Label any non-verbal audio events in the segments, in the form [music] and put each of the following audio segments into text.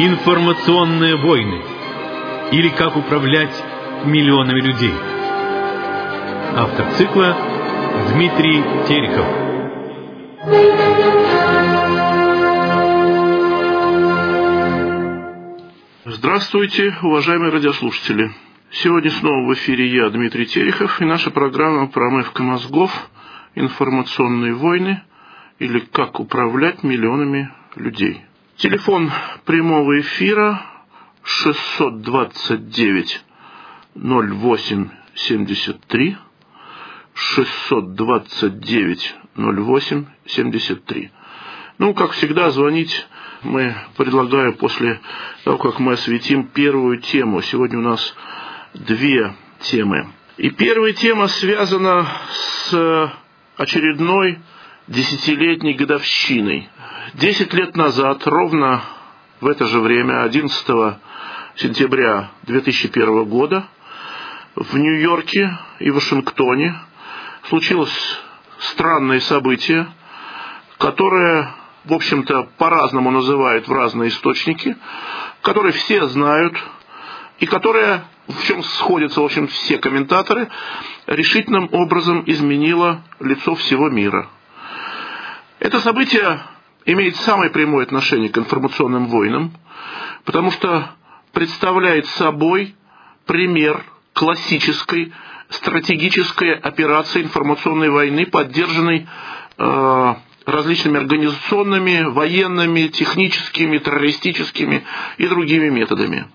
Информационные войны или как управлять миллионами людей. Автор цикла Дмитрий Терехов. Здравствуйте, уважаемые радиослушатели. Сегодня снова в эфире я, Дмитрий Терехов, и наша программа «Промывка мозгов. Информационные войны» или «Как управлять миллионами людей». Телефон прямого эфира 629 08 73 629 08 73. Ну, как всегда, звонить мы предлагаю после того, как мы осветим первую тему. Сегодня у нас две темы. И первая тема связана с очередной десятилетней годовщиной. Десять лет назад, ровно в это же время, 11 сентября 2001 года, в Нью-Йорке и Вашингтоне случилось странное событие, которое, в общем-то, по-разному называют в разные источники, которое все знают, и которое, в чем сходятся, в общем, все комментаторы, решительным образом изменило лицо всего мира – это событие имеет самое прямое отношение к информационным войнам, потому что представляет собой пример классической стратегической операции информационной войны, поддержанной э, различными организационными, военными, техническими, террористическими и другими методами.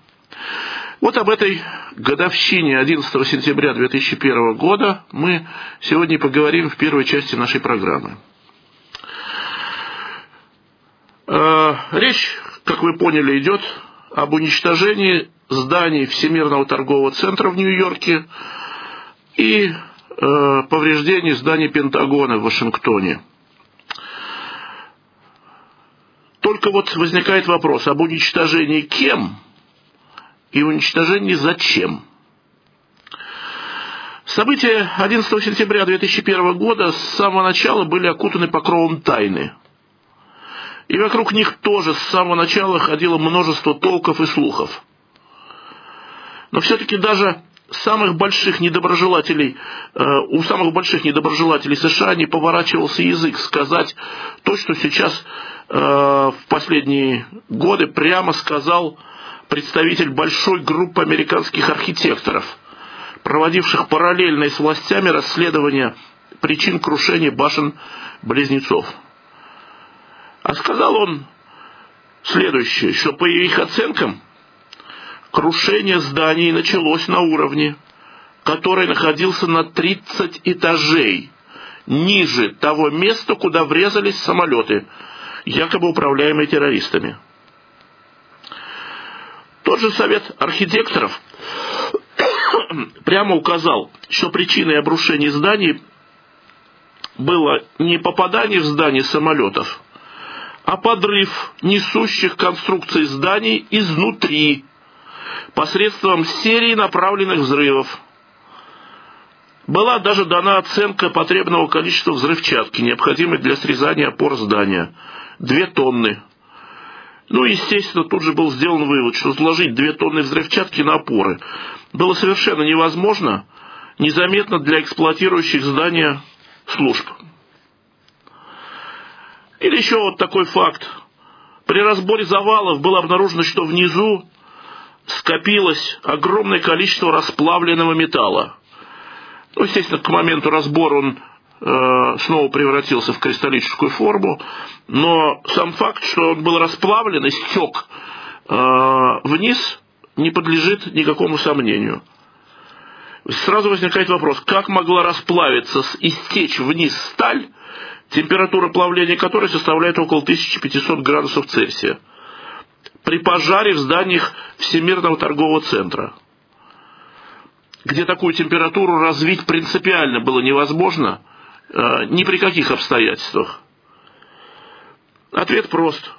Вот об этой годовщине 11 сентября 2001 года мы сегодня поговорим в первой части нашей программы. Э, речь, как вы поняли, идет об уничтожении зданий Всемирного торгового центра в Нью-Йорке и э, повреждении зданий Пентагона в Вашингтоне. Только вот возникает вопрос об уничтожении кем и уничтожении зачем. События 11 сентября 2001 года с самого начала были окутаны покровом тайны – и вокруг них тоже с самого начала ходило множество толков и слухов. Но все-таки даже самых больших недоброжелателей, э, у самых больших недоброжелателей США не поворачивался язык сказать то, что сейчас э, в последние годы прямо сказал представитель большой группы американских архитекторов, проводивших параллельно с властями расследование причин крушения башен-близнецов. А сказал он следующее, что по их оценкам крушение зданий началось на уровне, который находился на 30 этажей ниже того места, куда врезались самолеты, якобы управляемые террористами. Тот же совет архитекторов [coughs] прямо указал, что причиной обрушения зданий было не попадание в здание самолетов, а подрыв несущих конструкций зданий изнутри посредством серии направленных взрывов. Была даже дана оценка потребного количества взрывчатки, необходимой для срезания опор здания. Две тонны. Ну, естественно, тут же был сделан вывод, что сложить две тонны взрывчатки на опоры было совершенно невозможно, незаметно для эксплуатирующих здания служб. Или еще вот такой факт. При разборе завалов было обнаружено, что внизу скопилось огромное количество расплавленного металла. Ну, естественно, к моменту разбора он э, снова превратился в кристаллическую форму, но сам факт, что он был расплавлен и стек э, вниз, не подлежит никакому сомнению. Сразу возникает вопрос, как могла расплавиться и стечь вниз сталь, температура плавления которой составляет около 1500 градусов Цельсия, при пожаре в зданиях Всемирного торгового центра, где такую температуру развить принципиально было невозможно э, ни при каких обстоятельствах. Ответ прост.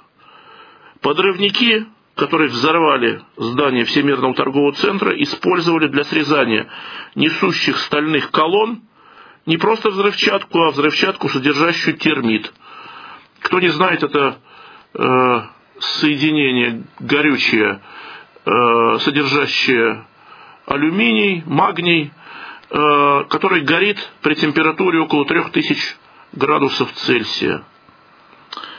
Подрывники, которые взорвали здание Всемирного торгового центра, использовали для срезания несущих стальных колонн не просто взрывчатку, а взрывчатку, содержащую термит. Кто не знает, это э, соединение горючее, э, содержащее алюминий, магний, э, который горит при температуре около 3000 градусов Цельсия.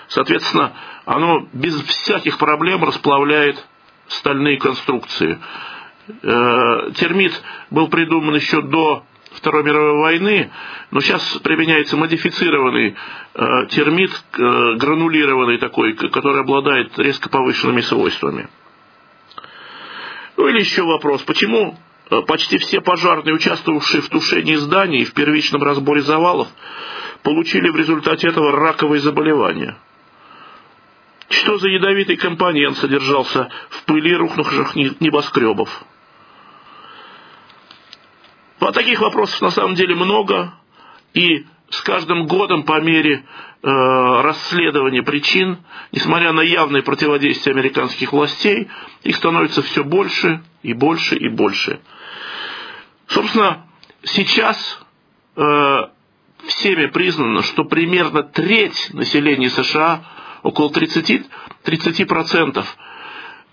Соответственно, оно без всяких проблем расплавляет стальные конструкции. Э, термит был придуман еще до Второй мировой войны, но сейчас применяется модифицированный э, термит, э, гранулированный такой, который обладает резко повышенными свойствами. Ну или еще вопрос, почему э, почти все пожарные, участвовавшие в тушении зданий и в первичном разборе завалов, получили в результате этого раковые заболевания? Что за ядовитый компонент содержался в пыли рухнувших небоскребов? Вот таких вопросов на самом деле много, и с каждым годом по мере э, расследования причин, несмотря на явное противодействие американских властей, их становится все больше и больше и больше. Собственно, сейчас э, всеми признано, что примерно треть населения США, около 30%, 30%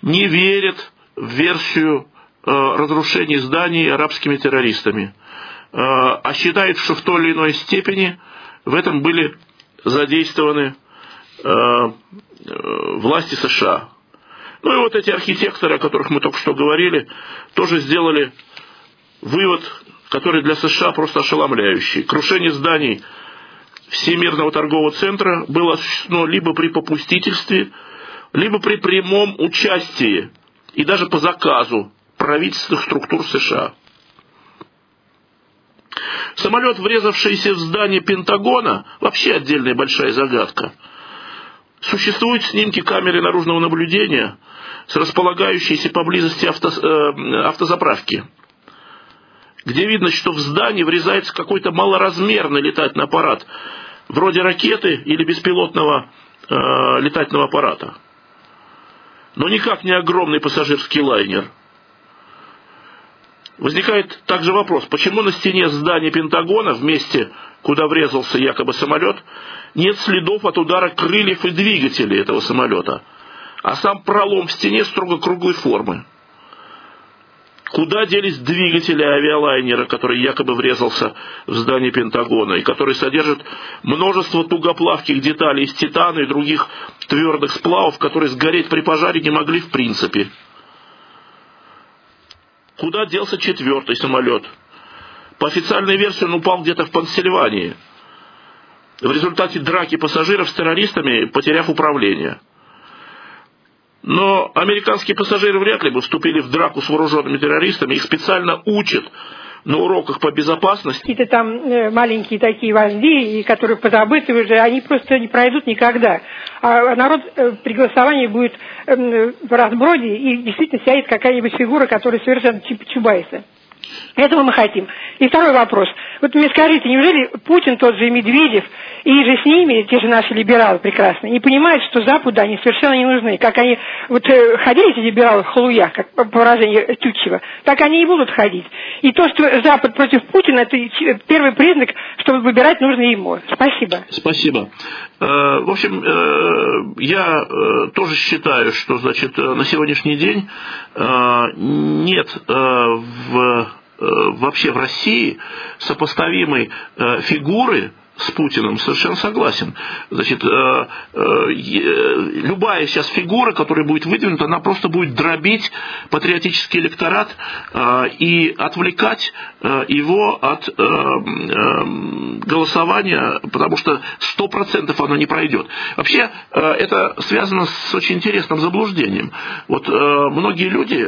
не верят в версию разрушений зданий арабскими террористами, э, а считает, что в той или иной степени в этом были задействованы э, власти США. Ну и вот эти архитекторы, о которых мы только что говорили, тоже сделали вывод, который для США просто ошеломляющий. Крушение зданий Всемирного торгового центра было осуществлено либо при попустительстве, либо при прямом участии и даже по заказу правительственных структур США. Самолет, врезавшийся в здание Пентагона, вообще отдельная большая загадка. Существуют снимки камеры наружного наблюдения с располагающейся поблизости авто, э, автозаправки, где видно, что в здании врезается какой-то малоразмерный летательный аппарат, вроде ракеты или беспилотного э, летательного аппарата. Но никак не огромный пассажирский лайнер – Возникает также вопрос, почему на стене здания Пентагона, в месте, куда врезался якобы самолет, нет следов от удара крыльев и двигателей этого самолета, а сам пролом в стене строго круглой формы. Куда делись двигатели авиалайнера, который якобы врезался в здание Пентагона, и который содержит множество тугоплавких деталей из титана и других твердых сплавов, которые сгореть при пожаре не могли в принципе – Куда делся четвертый самолет? По официальной версии он упал где-то в Пенсильвании. В результате драки пассажиров с террористами, потеряв управление. Но американские пассажиры вряд ли бы вступили в драку с вооруженными террористами. Их специально учат на уроках по безопасности. Какие-то там э, маленькие такие вожди, которые позабыты уже, они просто не пройдут никогда. А народ э, при голосовании будет эм, в разброде, и действительно сядет какая-нибудь фигура, которая совершенно чубайся. Этого мы хотим. И второй вопрос. Вот мне скажите, неужели Путин, тот же Медведев, и же с ними, те же наши либералы прекрасные, не понимают, что Западу они совершенно не нужны. Как они вот э, ходили эти либералы в халуях, как по выражению Тютчева, так они и будут ходить. И то, что Запад против Путина, это первый признак, что выбирать нужно ему. Спасибо. Спасибо. Э, в общем, э, я тоже считаю, что значит, на сегодняшний день нет в вообще в России сопоставимой фигуры с Путиным, совершенно согласен. Значит, э, э, любая сейчас фигура, которая будет выдвинута, она просто будет дробить патриотический электорат э, и отвлекать его от голосования, потому что сто процентов оно не пройдет. Вообще, это связано с очень интересным заблуждением. Вот многие люди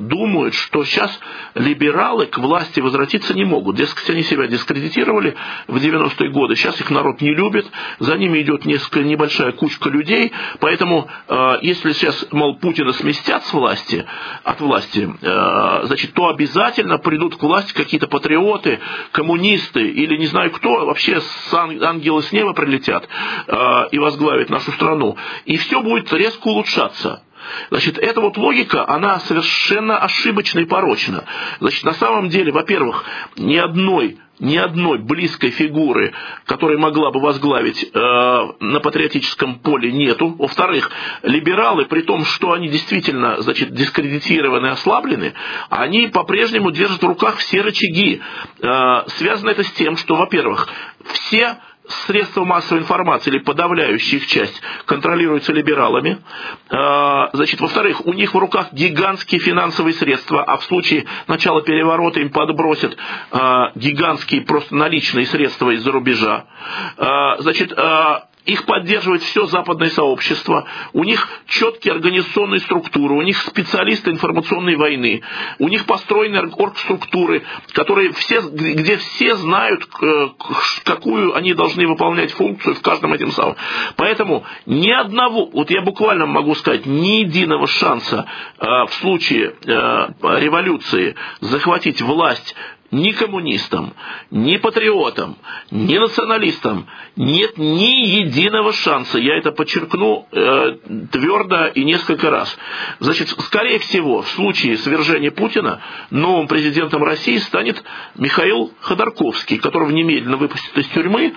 думают, что сейчас либералы к власти возвратиться не могут. Дескать, они себя дискредитировали в 90-е годы годы. Сейчас их народ не любит, за ними идет несколько небольшая кучка людей, поэтому э, если сейчас, мол, Путина сместят с власти, от власти, э, значит, то обязательно придут к власти какие-то патриоты, коммунисты или не знаю кто, вообще с ангелы с неба прилетят э, и возглавят нашу страну. И все будет резко улучшаться. Значит, эта вот логика, она совершенно ошибочна и порочна. Значит, на самом деле, во-первых, ни одной ни одной близкой фигуры, которая могла бы возглавить э, на патриотическом поле, нету. Во-вторых, либералы, при том, что они действительно значит, дискредитированы, ослаблены, они по-прежнему держат в руках все рычаги. Э, связано это с тем, что, во-первых, все средства массовой информации, или подавляющая их часть, контролируются либералами. А, значит, во-вторых, у них в руках гигантские финансовые средства, а в случае начала переворота им подбросят а, гигантские просто наличные средства из-за рубежа. А, значит, их поддерживает все западное сообщество, у них четкие организационные структуры, у них специалисты информационной войны, у них построены оргструктуры, которые все, где все знают, какую они должны выполнять функцию в каждом этим самом. Поэтому ни одного, вот я буквально могу сказать, ни единого шанса э, в случае э, революции захватить власть ни коммунистам, ни патриотам, ни националистам нет ни единого шанса. Я это подчеркну э, твердо и несколько раз. Значит, скорее всего, в случае свержения Путина новым президентом России станет Михаил Ходорковский, которого немедленно выпустят из тюрьмы.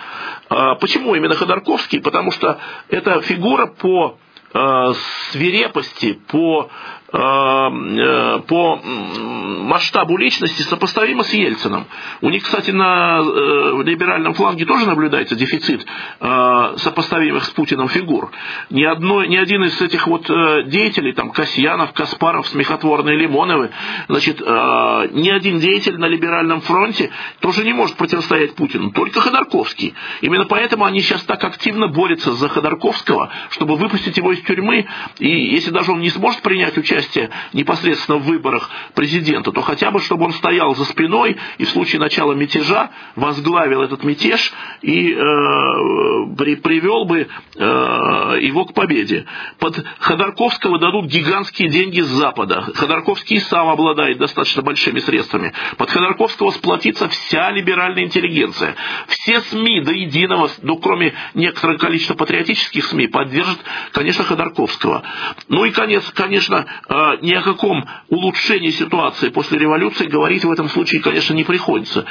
Э, почему именно Ходорковский? Потому что это фигура по э, свирепости, по по масштабу личности сопоставимо с Ельцином. У них, кстати, на э, либеральном фланге тоже наблюдается дефицит сопоставимых с Путиным фигур. Ни, одно, ни один из этих вот деятелей, там Касьянов, Каспаров, Смехотворные, Лимоновы, значит, ни один деятель на либеральном фронте тоже не может противостоять Путину, только Ходорковский. Именно поэтому они сейчас так активно борются за Ходорковского, чтобы выпустить его из тюрьмы, и если даже он не сможет принять участие участие непосредственно в выборах президента, то хотя бы, чтобы он стоял за спиной и в случае начала мятежа возглавил этот мятеж и э, при, привел бы э, его к победе. Под Ходорковского дадут гигантские деньги с Запада. Ходорковский сам обладает достаточно большими средствами. Под Ходорковского сплотится вся либеральная интеллигенция. Все СМИ до единого, ну, кроме некоторого количества патриотических СМИ, поддержат, конечно, Ходорковского. Ну и, конец, конечно, Э, ни о каком улучшении ситуации после революции говорить в этом случае, конечно, не приходится.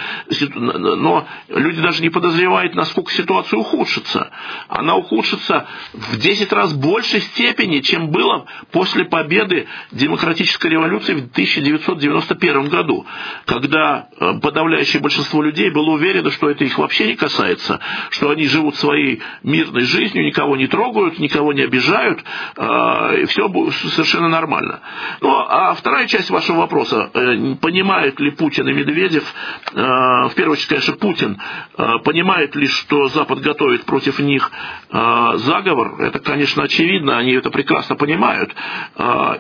Но люди даже не подозревают, насколько ситуация ухудшится. Она ухудшится в 10 раз большей степени, чем было после победы демократической революции в 1991 году, когда э, подавляющее большинство людей было уверено, что это их вообще не касается, что они живут своей мирной жизнью, никого не трогают, никого не обижают, э, и все совершенно нормально нормально. Ну, а вторая часть вашего вопроса. Э, понимают ли Путин и Медведев, э, в первую очередь, конечно, Путин, э, понимает ли, что Запад готовит против них заговор? Это, конечно, очевидно, они это прекрасно понимают.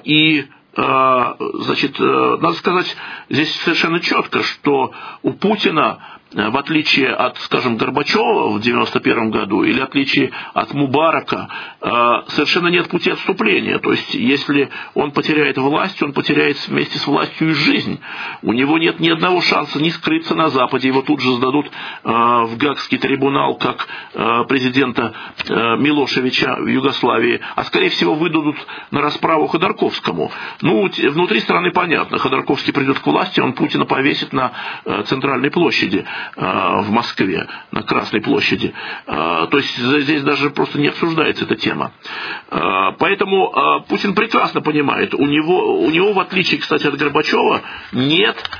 И значит, надо сказать здесь совершенно четко, что у Путина в отличие от, скажем, Горбачева в 1991 году или в отличие от Мубарака, э, совершенно нет пути отступления. То есть, если он потеряет власть, он потеряет вместе с властью и жизнь. У него нет ни одного шанса не скрыться на Западе. Его тут же сдадут э, в Гагский трибунал как президента Милошевича в Югославии, а скорее всего выдадут на расправу Ходорковскому. Ну, внутри страны понятно. Ходорковский придет к власти, он Путина повесит на центральной площади. Э, в Москве, на Красной площади. Э, то есть здесь даже просто не обсуждается эта тема. Э, поэтому Путин прекрасно понимает, у него, у него в отличие, кстати, от Горбачева, нет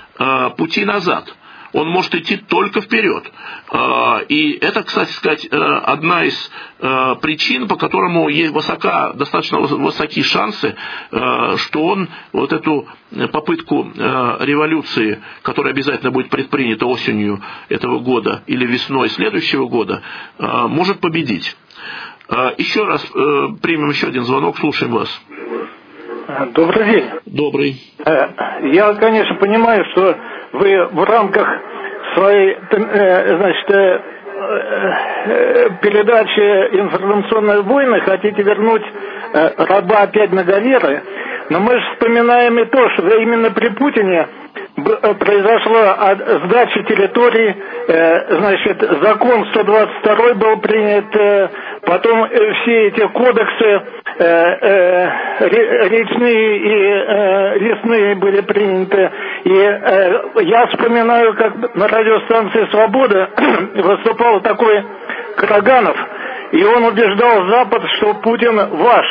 пути назад он может идти только вперед. А, и это, кстати сказать, э, одна из э, причин, по которому есть высока, достаточно высокие шансы, э, что он вот эту попытку революции, которая обязательно будет предпринята осенью этого года или весной следующего года, может победить. Еще раз примем еще один звонок, слушаем вас. Добрый день. Добрый. Я, конечно, понимаю, что вы в рамках своей, э, значит, э, э, передачи «Информационные войны» хотите вернуть раба опять на галеры, но мы же вспоминаем и то, что именно при Путине произошла сдача территории, значит, закон 122 был принят, потом все эти кодексы речные и э, лесные были приняты. И э, я вспоминаю, как на радиостанции «Свобода» [clears throat] выступал такой Караганов, и он убеждал Запад, что Путин ваш.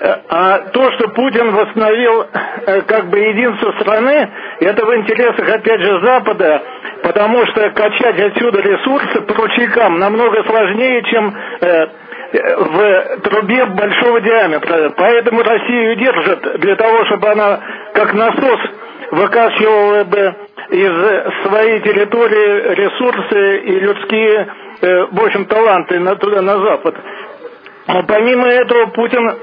Э, а то, что Путин восстановил э, как бы единство страны, это в интересах, опять же, Запада, потому что качать отсюда ресурсы по ручейкам намного сложнее, чем э, в трубе большого диаметра. Поэтому Россию держат для того, чтобы она как насос выкачивала бы из своей территории ресурсы и людские, в общем, таланты на, туда, на Запад. А помимо этого, Путин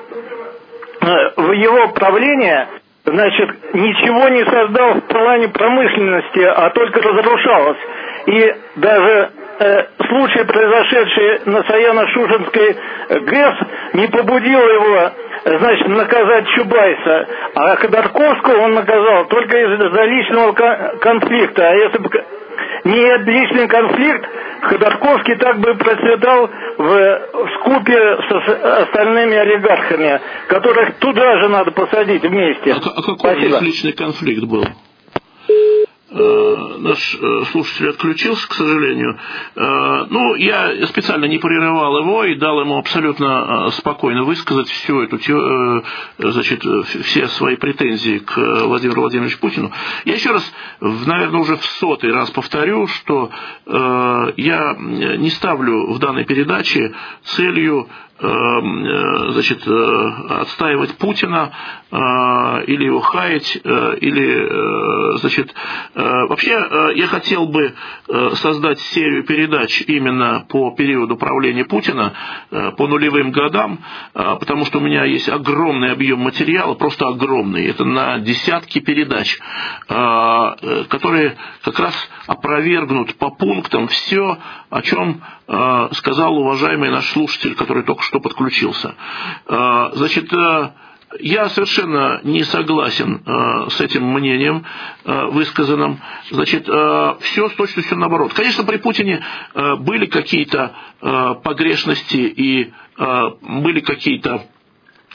в его правление значит, ничего не создал в плане промышленности, а только разрушалось. И даже э, случай, произошедший на Саяно-Шушенской ГЭС, не побудил его, значит, наказать Чубайса. А Ходорковского он наказал только из-за личного конфликта. А если бы не личный конфликт, Ходорковский так бы процветал в, в скупе с остальными олигархами, которых туда же надо посадить вместе. А, а какой Спасибо. личный конфликт был? Э, наш э, слушатель отключился, к сожалению. Э, ну, я специально не прерывал его и дал ему абсолютно спокойно высказать всю эту, значит, все свои претензии к Владимиру Владимировичу Путину. Я еще раз, наверное, уже в сотый раз повторю, что я не ставлю в данной передаче целью значит, э, отстаивать Путина э, или его хаять, или, значит, вообще я хотел бы создать серию передач именно по периоду правления Путина, по нулевым годам, потому что у меня есть огромный объем материала, просто огромный, это на десятки передач, которые как раз опровергнут по пунктам все, о чем сказал уважаемый наш слушатель, который только что подключился. А, значит, э, я совершенно не согласен э, с этим мнением э, высказанным. Значит, все с точностью наоборот. Конечно, при Путине были какие-то погрешности и были какие-то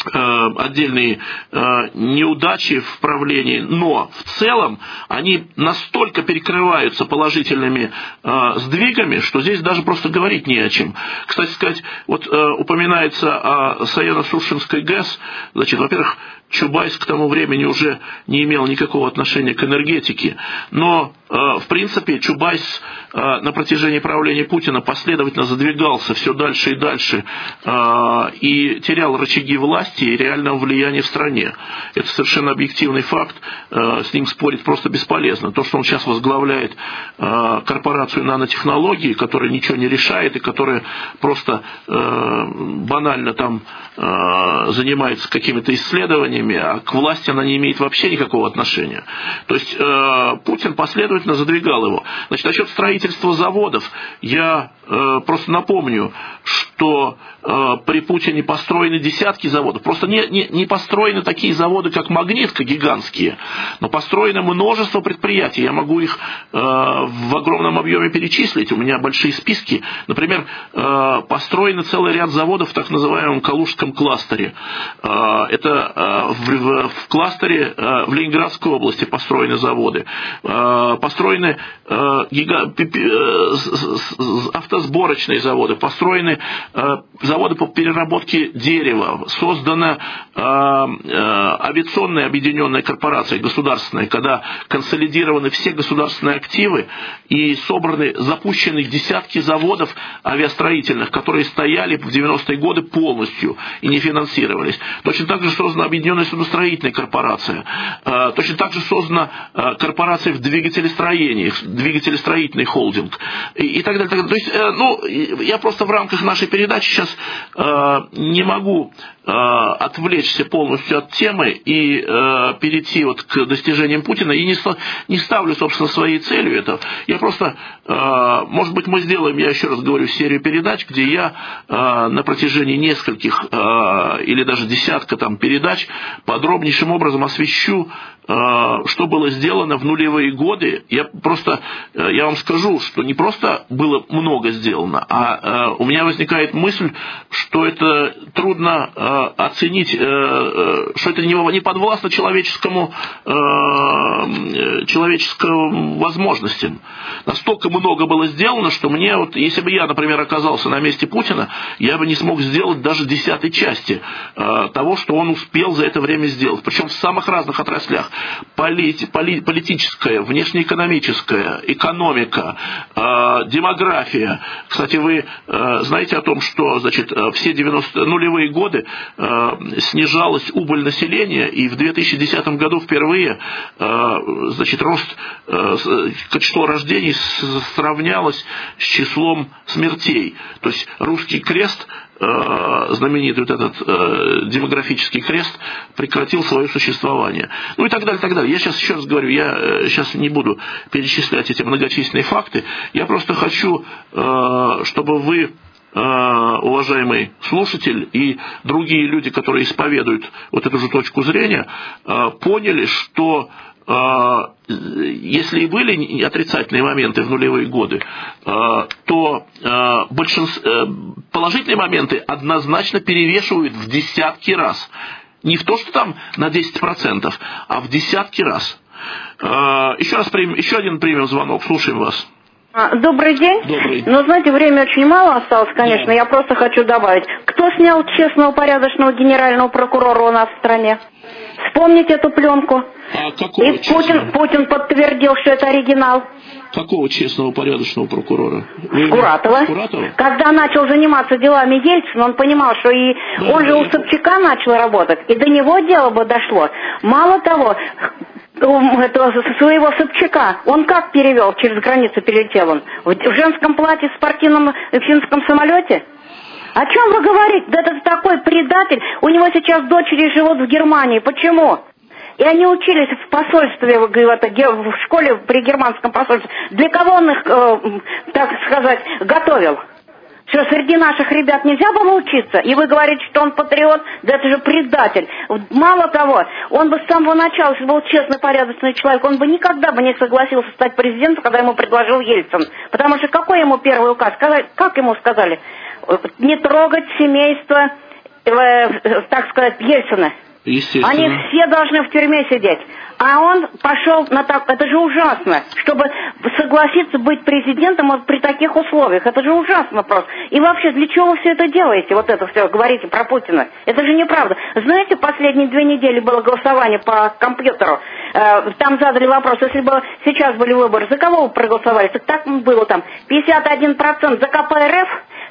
отдельные э, неудачи в правлении, но в целом они настолько перекрываются положительными э, сдвигами, что здесь даже просто говорить не о чем. Кстати сказать, вот упоминается о Саяно-Шушенской ГЭС, значит, во-первых, Чубайс к тому времени уже не имел никакого отношения к энергетике, но э, в принципе Чубайс э, на протяжении правления Путина последовательно задвигался все дальше и дальше э, и терял рычаги власти и реального влияния в стране. Это совершенно объективный факт, с ним спорить просто бесполезно. То, что он сейчас возглавляет корпорацию нанотехнологий, которая ничего не решает и которая просто банально там занимается какими-то исследованиями, решениями, а к власти она не имеет вообще никакого отношения. То есть э, Путин последовательно задвигал его. Значит, насчет строительства заводов, я э, просто напомню, что э, при Путине построены десятки заводов. Просто не, не, не построены такие заводы, как Магнитка, гигантские, но построено множество предприятий. Я могу их э, в огромном объеме перечислить. У меня большие списки. Например, э, построены целый ряд заводов в так называемом Калужском кластере. Э, это э, в, в, в кластере э, в Ленинградской области построены заводы, э, построены э, гига, автосборочные заводы, построены заводы по переработке дерева, создана авиационная объединенная корпорация государственная, когда консолидированы все государственные активы и собраны, запущены десятки заводов авиастроительных, которые стояли в 90-е годы полностью и не финансировались. Точно так же создана объединенная судостроительная корпорация. Э, точно так же создана э, корпорация в двигателестроении, двигателестроительный холдинг и, и так далее. Так далее. То есть, э, ну, я просто в рамках нашей сейчас не могу отвлечься полностью от темы и перейти вот к достижениям Путина и не, не ставлю, собственно, своей целью это. Я просто, может быть, мы сделаем, я еще раз говорю, серию передач, где я на протяжении нескольких или даже десятка там передач подробнейшим образом освещу, э, что было сделано в нулевые годы. Я просто, я вам скажу, что не просто было много сделано, а у меня возникает мысль, что это трудно оценить, что это не подвластно человеческому, человеческим возможностям. Настолько много было сделано, что мне, вот, если бы я, например, оказался на месте Путина, я бы не смог сделать даже десятой части того, что он успел за это время сделать. Причем в самых разных отраслях. Полит, поли, политическая, внешнеэкономическая, экономика, э, демография. Кстати, вы э, знаете о том, что значит, все 90 нулевые годы э, снижалась убыль населения, и в 2010 году впервые э, значит, рост, э, число рождений сравнялось с числом смертей. То есть русский крест знаменитый вот этот э, демографический крест прекратил свое существование. Ну и так далее, так далее. Я сейчас еще раз говорю, я э, сейчас не буду перечислять эти многочисленные факты. Я просто хочу, э, чтобы вы э, уважаемый слушатель и другие люди, которые исповедуют вот эту же точку зрения, э, поняли, что если и были отрицательные моменты в нулевые годы, а, то а, э, положительные моменты однозначно перевешивают в десятки раз. Не в то, что там на 10%, а в десятки раз. Еще, раз примем, еще один примем звонок. Слушаем вас. Добрый день. Добрый. Но знаете, время очень мало осталось, конечно. Да. Я просто хочу добавить. Кто снял честного, порядочного генерального прокурора у нас в стране? Вспомните эту пленку. А какого И Путин, Путин подтвердил, что это оригинал. Какого честного, порядочного прокурора? Вы... Скуратова. Скуратова. Когда начал заниматься делами Ельцина, он понимал, что и да, он же у Собчака начал работать, и до него дело бы дошло. Мало того, этого своего Собчака, он как перевел, через границу перелетел он? В женском платье, в спортивном финском самолете? О чем вы говорите? Да это такой предатель. У него сейчас дочери живут в Германии. Почему? И они учились в посольстве, в школе при германском посольстве. Для кого он их, э, так сказать, готовил? Что, среди наших ребят нельзя было учиться? И вы говорите, что он патриот? Да это же предатель. Мало того, он бы с самого начала, если был честный, порядочный человек, он бы никогда бы не согласился стать президентом, когда ему предложил Ельцин. Потому что какой ему первый указ? Как ему сказали? Не трогать семейство, э, так сказать, Ельцина. Они все должны в тюрьме сидеть. А он пошел на так... Это же ужасно, чтобы согласиться быть президентом вот при таких условиях. Это же ужасно просто. И вообще, для чего вы все это делаете? Вот это все говорите про Путина. Это же неправда. Знаете, последние две недели было голосование по компьютеру. Э, там задали вопрос, если бы сейчас были выборы, за кого вы проголосовали? Так так было там. 51% за КПРФ,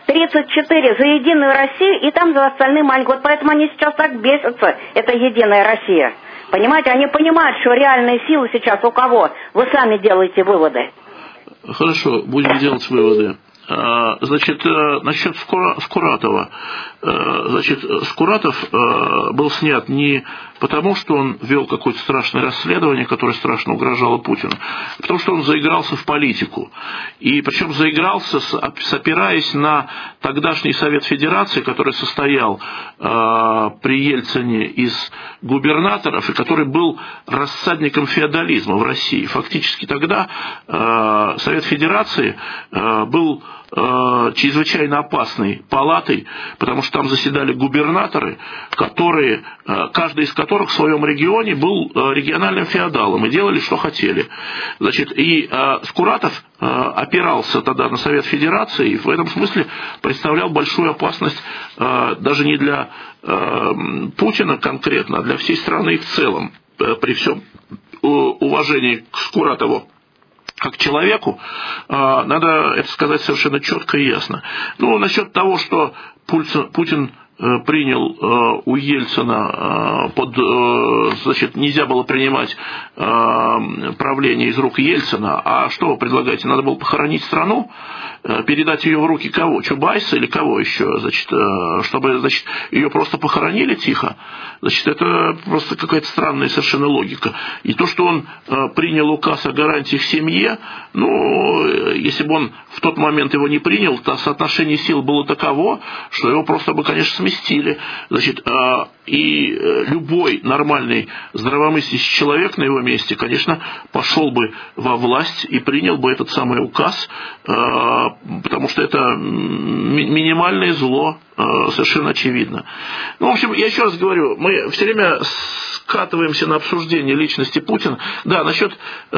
34 за Единую Россию, и там за остальные маленькие. Вот поэтому они сейчас так бесятся, это Единая Россия. Понимаете, они понимают, что реальные силы сейчас у кого. Вы сами делаете выводы. Хорошо, будем делать выводы. А, значит, э, насчет Скуратова. Э, значит, Скуратов э, был снят не потому, что он вел какое-то страшное расследование, которое страшно угрожало Путину, а потому что он заигрался в политику. И причем заигрался, опираясь на тогдашний Совет Федерации, который состоял при Ельцине из губернаторов, и который был рассадником феодализма в России. Фактически тогда Совет Федерации был Э, чрезвычайно опасной палатой, потому что там заседали губернаторы, которые, э, каждый из которых в своем регионе был э, региональным феодалом и делали, что хотели. Значит, и Скуратов опирался тогда на Совет Федерации и в этом смысле представлял большую опасность даже не для Путина конкретно, а для всей страны в целом, при всем уважении к Скуратову как человеку, а, надо это сказать совершенно четко и ясно. Ну, насчет того, что Путин э, принял э, у Ельцина э, под, значит, нельзя было принимать правление из рук Ельцина, а что вы предлагаете, надо было похоронить страну? Э, передать ее в руки кого? Чубайса или кого еще? Значит, э, чтобы значит, ее просто похоронили тихо? Значит, это просто какая-то странная совершенно логика. И то, что он принял указ о гарантиях семье, ну, если бы он в тот момент его не принял, то соотношение сил было таково, что его просто бы, конечно, сместили. Значит, и любой нормальный здравомыслящий человек на его месте, конечно, пошел бы во власть и принял бы этот самый указ, э, потому что это минимальное зло, э, совершенно очевидно. Ну, в общем, я еще раз говорю, мы все время скатываемся на обсуждение личности Путина. Да, насчет э,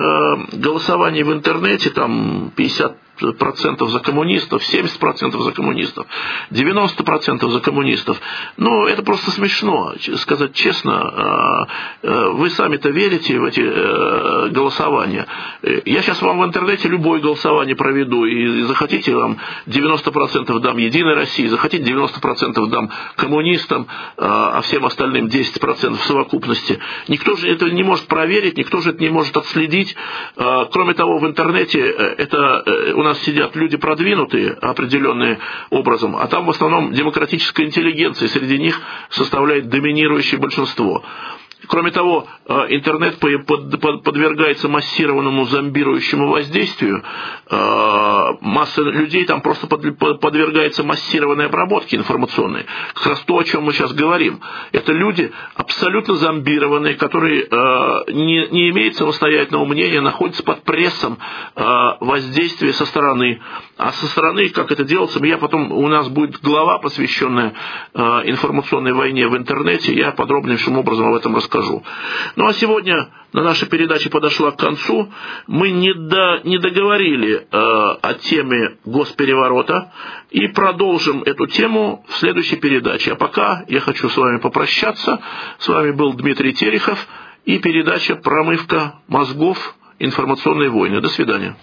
голосования в интернете, там 50 процентов за коммунистов, 70% за коммунистов, 90% за коммунистов. Ну, это просто смешно, сказать честно. А, э, вы сами-то верите в эти э, голосования. Я сейчас вам в интернете любое голосование проведу, и захотите, вам 90% дам Единой России, захотите 90% дам коммунистам, а, а всем остальным 10% в совокупности. Никто же это не может проверить, никто же это не может отследить. А, кроме того, в интернете э, это у нас нас сидят люди продвинутые определенным образом, а там в основном демократическая интеллигенция, среди них составляет доминирующее большинство. Кроме того, э, интернет подвергается массированному зомбирующему воздействию. Э, масса людей там просто подвергается массированной обработке информационной. Как раз то, о чем мы сейчас говорим. Это люди абсолютно зомбированные, которые э, не, не имеют самостоятельного мнения, находятся под прессом воздействия со стороны. А со стороны, как это делается, я потом, у нас будет глава, посвященная информационной войне в интернете, я подробнейшим образом об этом расскажу расскажу. Ну а сегодня на нашей передаче подошла к концу. Мы не, до, не договорили э, о теме госпереворота и продолжим эту тему в следующей передаче. А пока я хочу с вами попрощаться. С вами был Дмитрий Терехов и передача «Промывка мозгов. Информационные войны». До свидания.